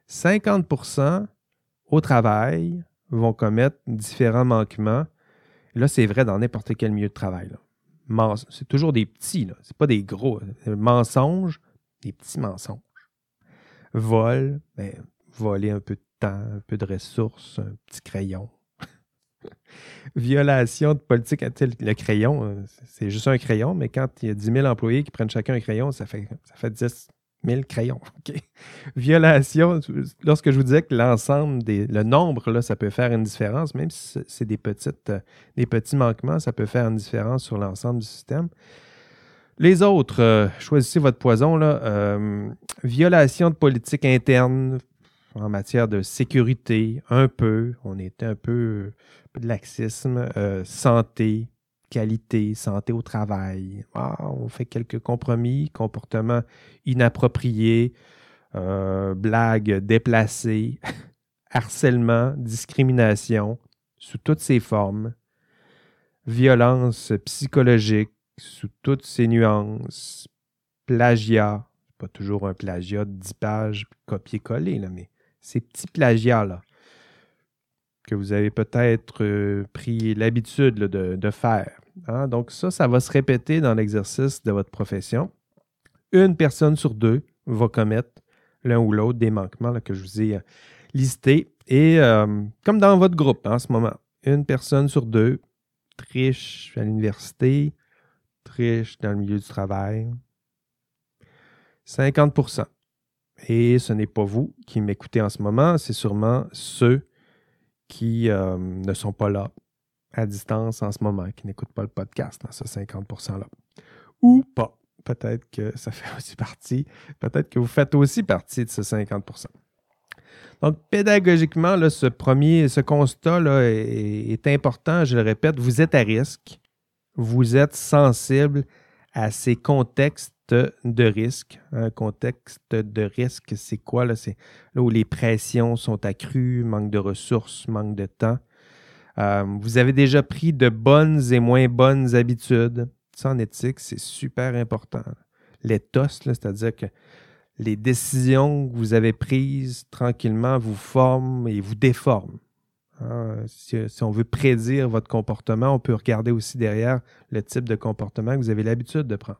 50% hein. au travail vont commettre différents manquements. Là, c'est vrai dans n'importe quel milieu de travail. C'est toujours des petits, ce n'est pas des gros. Mensonges, des petits mensonges. Vol, ben, voler un peu de temps, un peu de ressources, un petit crayon. Violation de politique. Le crayon, euh, c'est juste un crayon, mais quand il y a 10 000 employés qui prennent chacun un crayon, ça fait, ça fait 10 000 crayons. Violation, lorsque je vous disais que l'ensemble, des, le nombre, là, ça peut faire une différence, même si c'est des, petites, euh, des petits manquements, ça peut faire une différence sur l'ensemble du système. Les autres, euh, choisissez votre poison. Là, violation de politique interne, en matière de sécurité, un peu, on était un peu, de laxisme, euh, santé, qualité, santé au travail. On fait quelques compromis, comportements inappropriés, euh, blagues déplacées, harcèlement, discrimination sous toutes ses formes, violence psychologique sous toutes ses nuances, plagiat, pas toujours un plagiat de 10 pages copier-coller, mais ces petits plagiats-là que vous avez peut-être euh, pris l'habitude de, faire. Hein? Donc ça, ça va se répéter dans l'exercice de votre profession. Une personne sur deux va commettre l'un ou l'autre des manquements que je vous ai euh, listés. Et euh, comme dans votre groupe hein, en ce moment, une personne sur deux triche à l'université, triche dans le milieu du travail. 50% Et ce n'est pas vous qui m'écoutez en ce moment, c'est sûrement ceux qui euh, ne sont pas là à distance en ce moment, qui n'écoutent pas le podcast dans ce 50 %-là. Ou pas. Peut-être que ça fait aussi partie, peut-être que vous faites aussi partie de ce 50% donc, pédagogiquement, là, ce premier, ce constat là, est, important. Je le répète, vous êtes à risque. Vous êtes sensible à ces contextes de risque. Un contexte de risque, c'est quoi? C'est là où les pressions sont accrues, manque de ressources, manque de temps. Euh, vous avez déjà pris de bonnes et moins bonnes habitudes. Ça, en éthique, c'est super important. L'éthos, c'est-à-dire que les décisions que vous avez prises tranquillement vous forment et vous déforment. Hein, si, on veut prédire votre comportement, on peut regarder aussi derrière le type de comportement que vous avez l'habitude de prendre.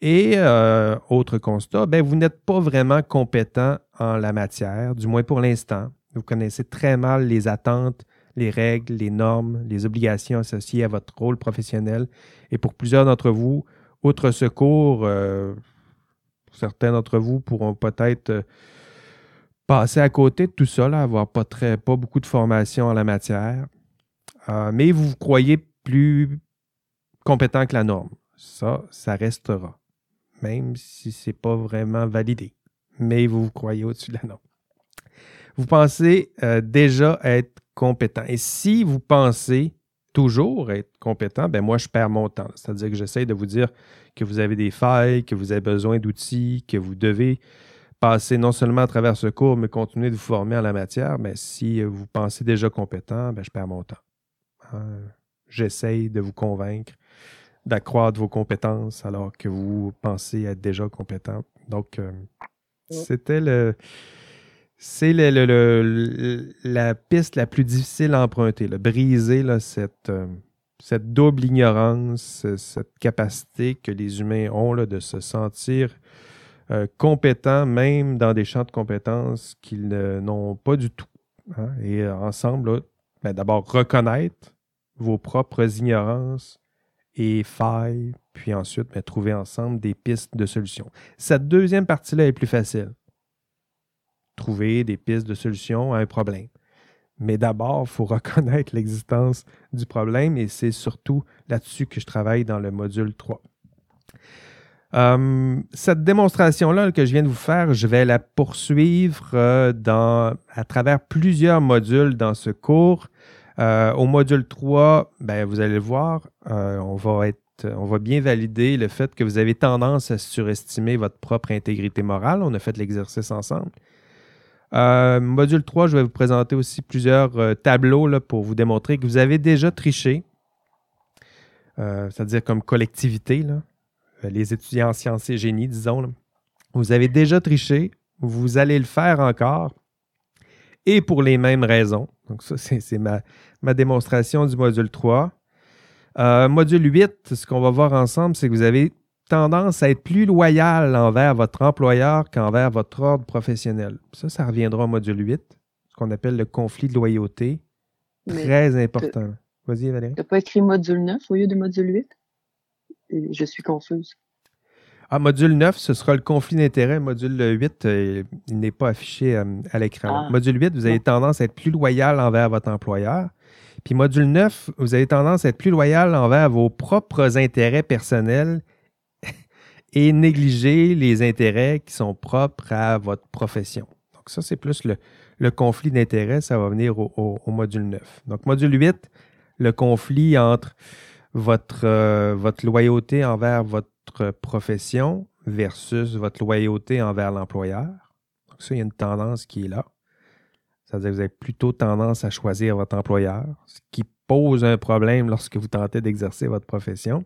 Et euh, autre constat, ben, vous n'êtes pas vraiment compétent en la matière, du moins pour l'instant. Vous connaissez très mal les attentes, les règles, les normes, les obligations associées à votre rôle professionnel. Et pour plusieurs d'entre vous, outre ce cours, euh, certains d'entre vous pourront peut-être euh, passer à côté de tout ça, avoir pas, très, pas beaucoup de formation en la matière. Euh, mais vous vous croyez plus compétent que la norme. Ça, ça restera. Même si ce n'est pas vraiment validé. Mais vous vous croyez au-dessus de la norme. Vous pensez déjà être compétent. Et si vous pensez toujours être compétent, ben moi, je perds mon temps. C'est-à-dire que j'essaie de vous dire que vous avez des failles, que vous avez besoin d'outils, que vous devez passer non seulement à travers ce cours, mais continuer de vous former en la matière. Mais si vous pensez déjà compétent, ben je perds mon temps. Hein? J'essaie de vous convaincre d'accroître vos compétences alors que vous pensez être déjà compétent. Donc, euh, c'était le c'est la piste la plus difficile à emprunter, briser cette, euh, cette double ignorance, cette capacité que les humains ont de se sentir euh, compétents, même dans des champs de compétences qu'ils n'ont pas du tout. Hein. Et euh, ensemble, ben, d'abord reconnaître vos propres ignorances et failles, puis ensuite ben, trouver ensemble des pistes de solutions. Cette deuxième partie-là est plus facile trouver des pistes de solution à un problème. Mais d'abord, il faut reconnaître l'existence du problème et c'est surtout là-dessus que je travaille dans le module 3. Hum, cette démonstration-là que je viens de vous faire, je vais la poursuivre euh, dans, à travers plusieurs modules dans ce cours. Euh, au module 3, ben, vous allez le voir, euh, on, va être, on va bien valider le fait que vous avez tendance à surestimer votre propre intégrité morale. On a fait l'exercice ensemble. Euh, module 3, je vais vous présenter aussi plusieurs euh, tableaux pour vous démontrer que vous avez déjà triché, euh, c'est-à-dire comme collectivité, les étudiants en sciences et génie, disons. Vous avez déjà triché, vous allez le faire encore, et pour les mêmes raisons. Donc ça, c'est ma, ma, démonstration du module 3. module 8, ce qu'on va voir ensemble, c'est que vous avez tendance à être plus loyal envers votre employeur qu'envers votre ordre professionnel. Ça, ça reviendra au module 8, ce qu'on appelle le conflit de loyauté. Très important. Vas-y, Valérie. Tu n'as pas écrit module 9 au lieu de module 8? Je suis confuse. Ah, module 9, ce sera le conflit d'intérêt. Module 8, euh, il n'est pas affiché euh, à l'écran. Ah. Module 8, vous avez tendance à être plus loyal envers votre employeur. Puis module 9, vous avez tendance à être plus loyal envers vos propres intérêts personnels et négliger les intérêts qui sont propres à votre profession. Donc ça, c'est plus le, conflit d'intérêts, ça va venir au, module 9. Donc module 8, le conflit entre votre, euh, votre loyauté envers votre profession versus votre loyauté envers l'employeur. Donc ça, il y a une tendance qui est là. C'est-à-dire que vous avez plutôt tendance à choisir votre employeur, ce qui pose un problème lorsque vous tentez d'exercer votre profession.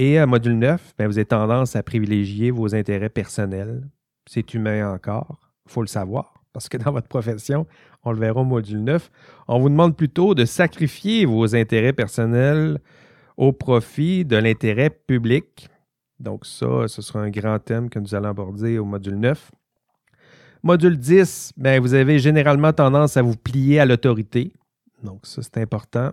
Et à module 9, ben, vous avez tendance à privilégier vos intérêts personnels. C'est humain encore, il faut le savoir, parce que dans votre profession, on le verra au module 9, on vous demande plutôt de sacrifier vos intérêts personnels au profit de l'intérêt public. Donc ça, ce sera un grand thème que nous allons aborder au module 9. Module 10, ben, vous avez généralement tendance à vous plier à l'autorité. Donc ça, c'est important.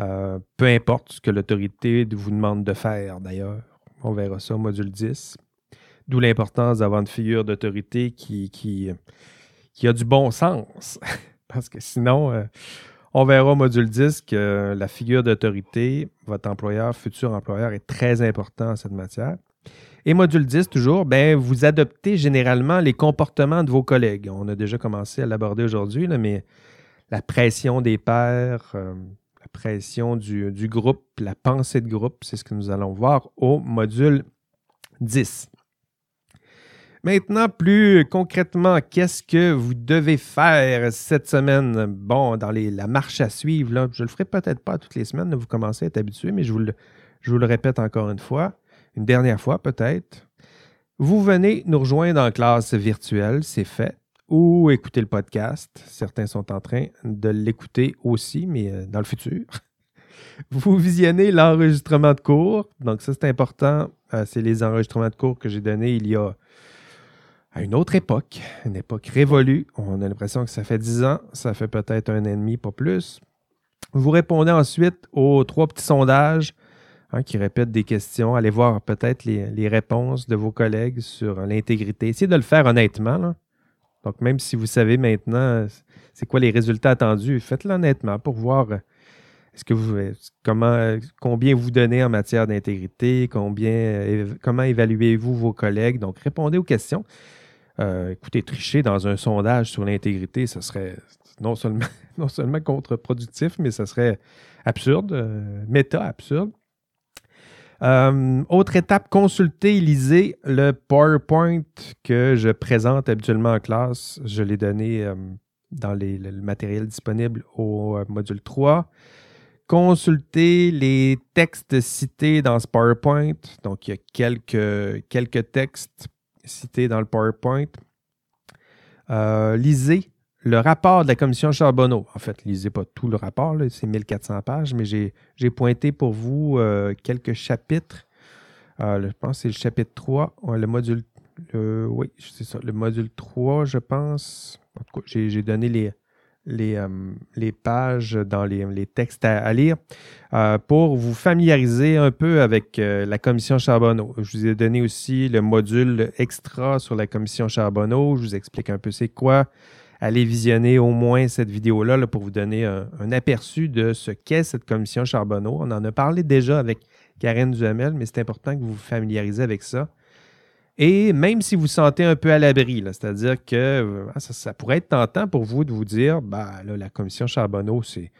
Euh, peu importe ce que l'autorité vous demande de faire, d'ailleurs. On verra ça au module 10. D'où l'importance d'avoir une figure d'autorité qui, a du bon sens. Parce que sinon, euh, on verra au module 10 que la figure d'autorité, votre employeur, futur employeur, est très important en cette matière. Et module 10, toujours, ben, vous adoptez généralement les comportements de vos collègues. On a déjà commencé à l'aborder aujourd'hui, mais la pression des pairs, euh, pression du, groupe, la pensée de groupe, c'est ce que nous allons voir au module 10. Maintenant, plus concrètement, qu'est-ce que vous devez faire cette semaine? Bon, dans la marche à suivre, je ne le ferai peut-être pas toutes les semaines, vous commencez à être habitué, mais je vous, le, je vous le répète encore une fois, une dernière fois peut-être. Vous venez nous rejoindre en classe virtuelle, c'est fait ou écouter le podcast. Certains sont en train de l'écouter aussi, mais euh, dans le futur. Vous visionnez l'enregistrement de cours. Donc, ça, c'est important. Euh, c'est les enregistrements de cours que j'ai donnés il y a une autre époque, une époque révolue. On a l'impression que ça fait dix ans, ça fait peut-être un an et demi, pas plus. Vous répondez ensuite aux trois petits sondages hein, qui répètent des questions. Allez voir peut-être les, réponses de vos collègues sur l'intégrité. Essayez de le faire honnêtement. Donc, même si vous savez maintenant c'est quoi les résultats attendus, faites-le honnêtement pour voir euh, est-ce que vous, comment, combien vous donnez en matière d'intégrité, combien, comment évaluez-vous vos collègues? Donc, répondez aux questions. Euh, écoutez, tricher dans un sondage sur l'intégrité, ce serait non seulement, non seulement contre-productif, mais ce serait absurde, euh, méta absurde. Euh, autre étape, consultez, lisez le PowerPoint que je présente habituellement en classe. Je l'ai donné euh, dans le matériel disponible au euh, module 3. Consultez les textes cités dans ce PowerPoint. Donc, il y a quelques, quelques textes cités dans le PowerPoint. lisez le rapport de la commission Charbonneau, en fait, lisez pas tout le rapport, c'est 1400 pages, mais j'ai pointé pour vous euh, quelques chapitres. Euh, je pense que c'est le chapitre 3, le module. oui, c'est ça, le module 3, je pense. J'ai donné les, les, euh, les, pages dans les, textes à, lire pour vous familiariser un peu avec la commission Charbonneau. Je vous ai donné aussi le module extra sur la commission Charbonneau. Je vous explique un peu c'est quoi allez visionner au moins cette vidéo-là pour vous donner un, aperçu de ce qu'est cette commission Charbonneau. On en a parlé déjà avec Karen Duhamel, mais c'est important que vous vous familiarisez avec ça. Et même si vous sentez un peu à l'abri, c'est-à-dire que ah, ça, pourrait être tentant pour vous de vous dire, bah, la commission Charbonneau, c'est,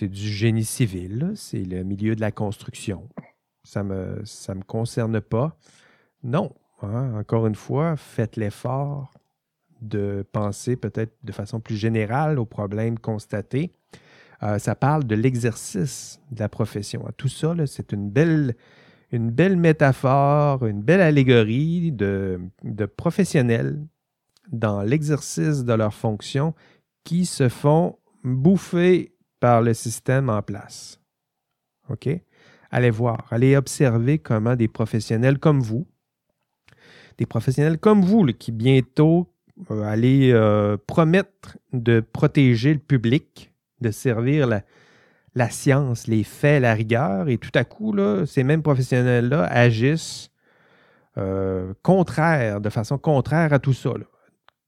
du génie civil, c'est le milieu de la construction. Ça ne me, ça concerne pas. Non, hein, encore une fois, faites l'effort de penser peut-être de façon plus générale aux problèmes constatés. Euh, ça parle de l'exercice de la profession. Tout ça, c'est une belle, métaphore, une belle allégorie de, professionnels dans l'exercice de leurs fonctions qui se font bouffer par le système en place. OK? Allez voir, allez observer comment des professionnels comme vous, des professionnels comme vous, qui bientôt aller euh, promettre de protéger le public, de servir la, science, les faits, la rigueur, et tout à coup, ces mêmes professionnels-là agissent euh, de façon contraire à tout ça,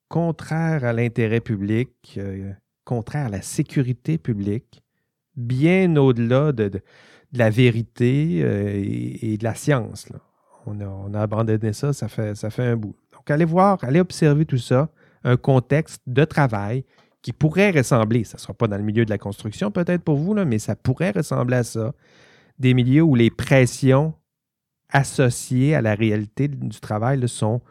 contraire à l'intérêt public, contraire à la sécurité publique, bien au-delà de, la vérité et, de la science. On, a, on, a, abandonné ça, ça fait un bout. Donc, allez voir, allez observer tout ça, un contexte de travail qui pourrait ressembler, ça ne sera pas dans le milieu de la construction peut-être pour vous, mais ça pourrait ressembler à ça, des milieux où les pressions associées à la réalité du travail sont,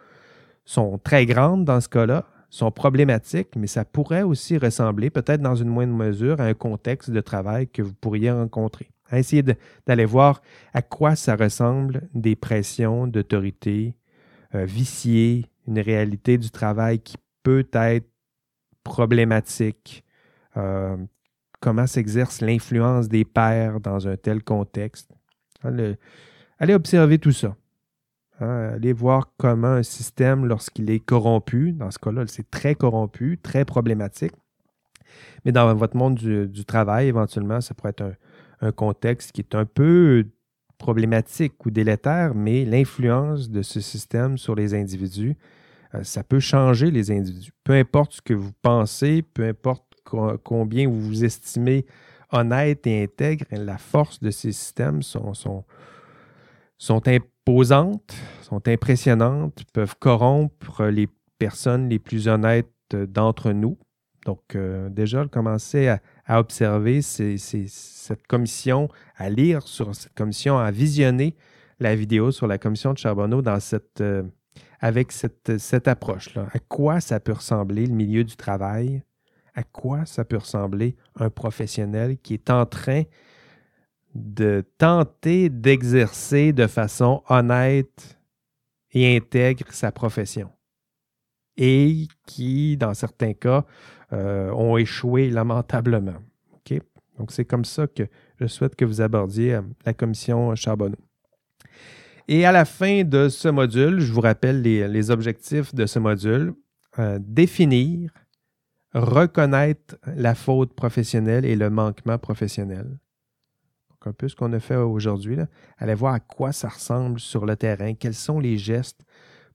sont très grandes dans ce cas-là, sont problématiques, mais ça pourrait aussi ressembler, peut-être dans une moindre mesure, à un contexte de travail que vous pourriez rencontrer. Essayez d'aller voir à quoi ça ressemble des pressions d'autorité viciées, une réalité du travail qui peut être problématique, euh, comment s'exerce l'influence des pairs dans un tel contexte? allez observer tout ça. Hein, allez voir comment un système, lorsqu'il est corrompu, dans ce cas-là, c'est très corrompu, très problématique. Mais dans votre monde du, travail, éventuellement, ça pourrait être un, contexte qui est un peu problématique ou délétère, mais l'influence de ce système sur les individus euh, ça peut changer les individus. Peu importe ce que vous pensez, peu importe combien vous vous estimez honnête et intègre, la force de ces systèmes sont, sont, sont imposantes, sont impressionnantes, peuvent corrompre les personnes les plus honnêtes d'entre nous. Donc, euh, déjà, commencer à, observer cette commission, à lire sur cette commission, à visionner la vidéo sur la commission de Charbonneau dans cette, euh, avec cette, approche-là. À quoi ça peut ressembler le milieu du travail? À quoi ça peut ressembler un professionnel qui est en train de tenter d'exercer de façon honnête et intègre sa profession? Et qui, dans certains cas, euh, ont échoué lamentablement. Donc, c'est comme ça que je souhaite que vous abordiez euh, la commission Charbonneau. Et à la fin de ce module, je vous rappelle les, objectifs de ce module. Euh, définir, reconnaître la faute professionnelle et le manquement professionnel. Donc, un peu ce qu'on a fait aujourd'hui. Allez voir à quoi ça ressemble sur le terrain, quels sont les gestes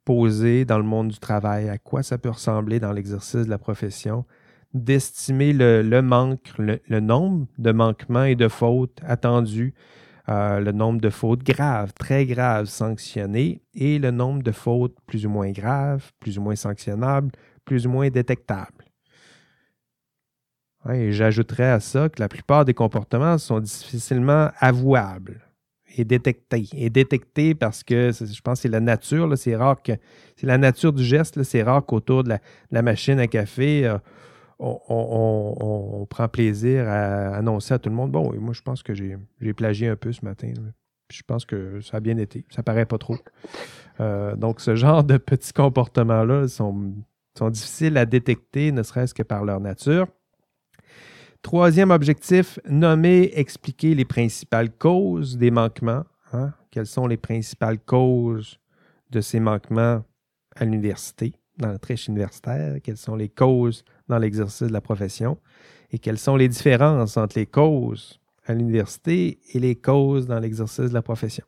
posés dans le monde du travail, à quoi ça peut ressembler dans l'exercice de la profession, d'estimer le, manque, le, nombre de manquements et de fautes attendus euh, le nombre de fautes graves, très graves sanctionnées et le nombre de fautes plus ou moins graves, plus ou moins sanctionnables, plus ou moins détectables. et j'ajouterais à ça que la plupart des comportements sont difficilement avouables et détectés. Et détectés parce que je pense que c'est la nature, c'est rare que c'est la nature du geste, c'est rare qu'autour de la, machine à café, euh, on, prend plaisir à annoncer à tout le monde bon, moi, je pense que j'ai plagié un peu ce matin. Je pense que ça a bien été. Ça paraît pas trop. Euh, donc, ce genre de petits comportements-là sont, sont difficiles à détecter, ne serait-ce que par leur nature. Troisième objectif, nommer, expliquer les principales causes des manquements. Hein. Quelles sont les principales causes de ces manquements à l'université, dans la triche universitaire? Quelles sont les causes dans l'exercice de la profession et quelles sont les différences entre les causes à l'université et les causes dans l'exercice de la profession.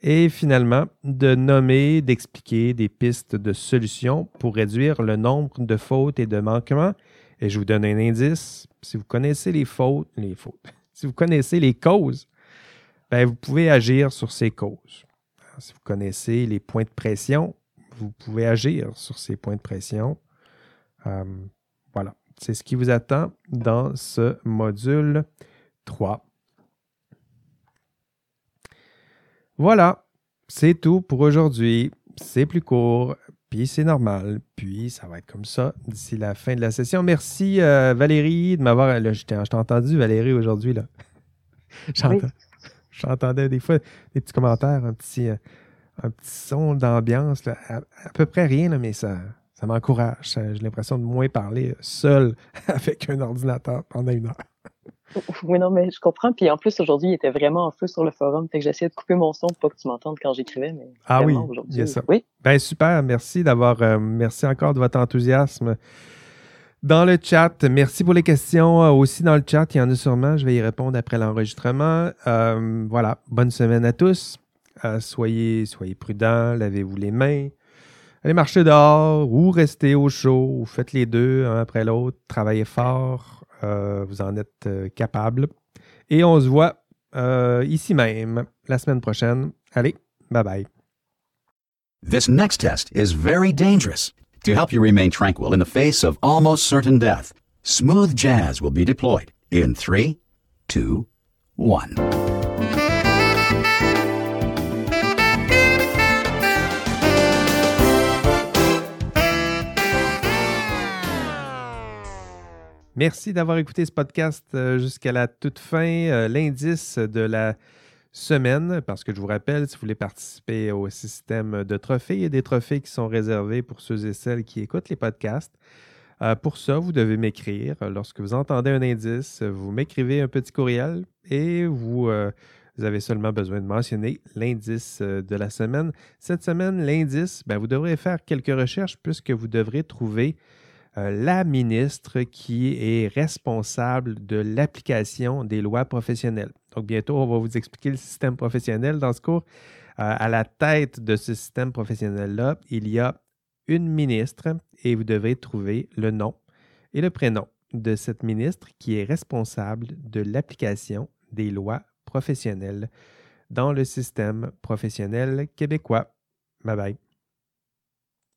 Et finalement, de nommer, d'expliquer des pistes de solutions pour réduire le nombre de fautes et de manquements. Et je vous donne un indice. Si vous connaissez les fautes, les fautes, si vous connaissez les causes, ben vous pouvez agir sur ces causes. Si vous connaissez les points de pression, vous pouvez agir sur ces points de pression. Euh, voilà, c'est ce qui vous attend dans ce module 3. Voilà, c'est tout pour aujourd'hui. C'est plus court, puis c'est normal, puis ça va être comme ça d'ici la fin de la session. Merci euh, Valérie de m'avoir. Je t'ai entendu Valérie aujourd'hui. là. J'entendais des fois des petits commentaires, un petit, euh, un petit son d'ambiance, à, à, peu près rien, là, mais ça, ça m'encourage. J'ai l'impression de moins parler seul avec un ordinateur pendant une heure. Oui, non, mais je comprends. Puis en plus, aujourd'hui, il était vraiment en feu sur le forum. Fait que j'essayais de couper mon son pour pas que tu m'entendes quand j'écrivais. Mais ah oui, il y a ça. Oui. Ben super. Merci d'avoir. Euh, merci encore de votre enthousiasme. Dans le chat, merci pour les questions. Euh, aussi dans le chat, il y en a sûrement. Je vais y répondre après l'enregistrement. Euh, voilà. Bonne semaine à tous. soyez, soyez prudents. Lavez-vous les mains allez marcher dehors ou restez au chaud ou faites les deux un après l'autre. Travaillez fort, euh, vous en êtes euh, capable. Et on se voit euh, ici même la semaine prochaine. Allez, bye bye. This next test is very dangerous. To help you remain tranquil in the face of almost certain death, Smooth Jazz will be deployed in three, two, one. Merci d'avoir écouté ce podcast euh, jusqu'à la toute fin. Euh, l'indice de la semaine, parce que je vous rappelle, si vous voulez participer au système de trophées, il y a des trophées qui sont réservés pour ceux et celles qui écoutent les podcasts. Euh, pour ça, vous devez m'écrire. Lorsque vous entendez un indice, vous m'écrivez un petit courriel et vous, avez seulement besoin de mentionner l'indice de la semaine. Cette semaine, l'indice, ben, vous devrez faire quelques recherches puisque vous devrez trouver la ministre qui est responsable de l'application des lois professionnelles. Donc, bientôt, on va vous expliquer le système professionnel dans ce cours. Euh, à la tête de ce système professionnel-là, il y a une ministre et vous devez trouver le nom et le prénom de cette ministre qui est responsable de l'application des lois professionnelles dans le système professionnel québécois. Bye bye.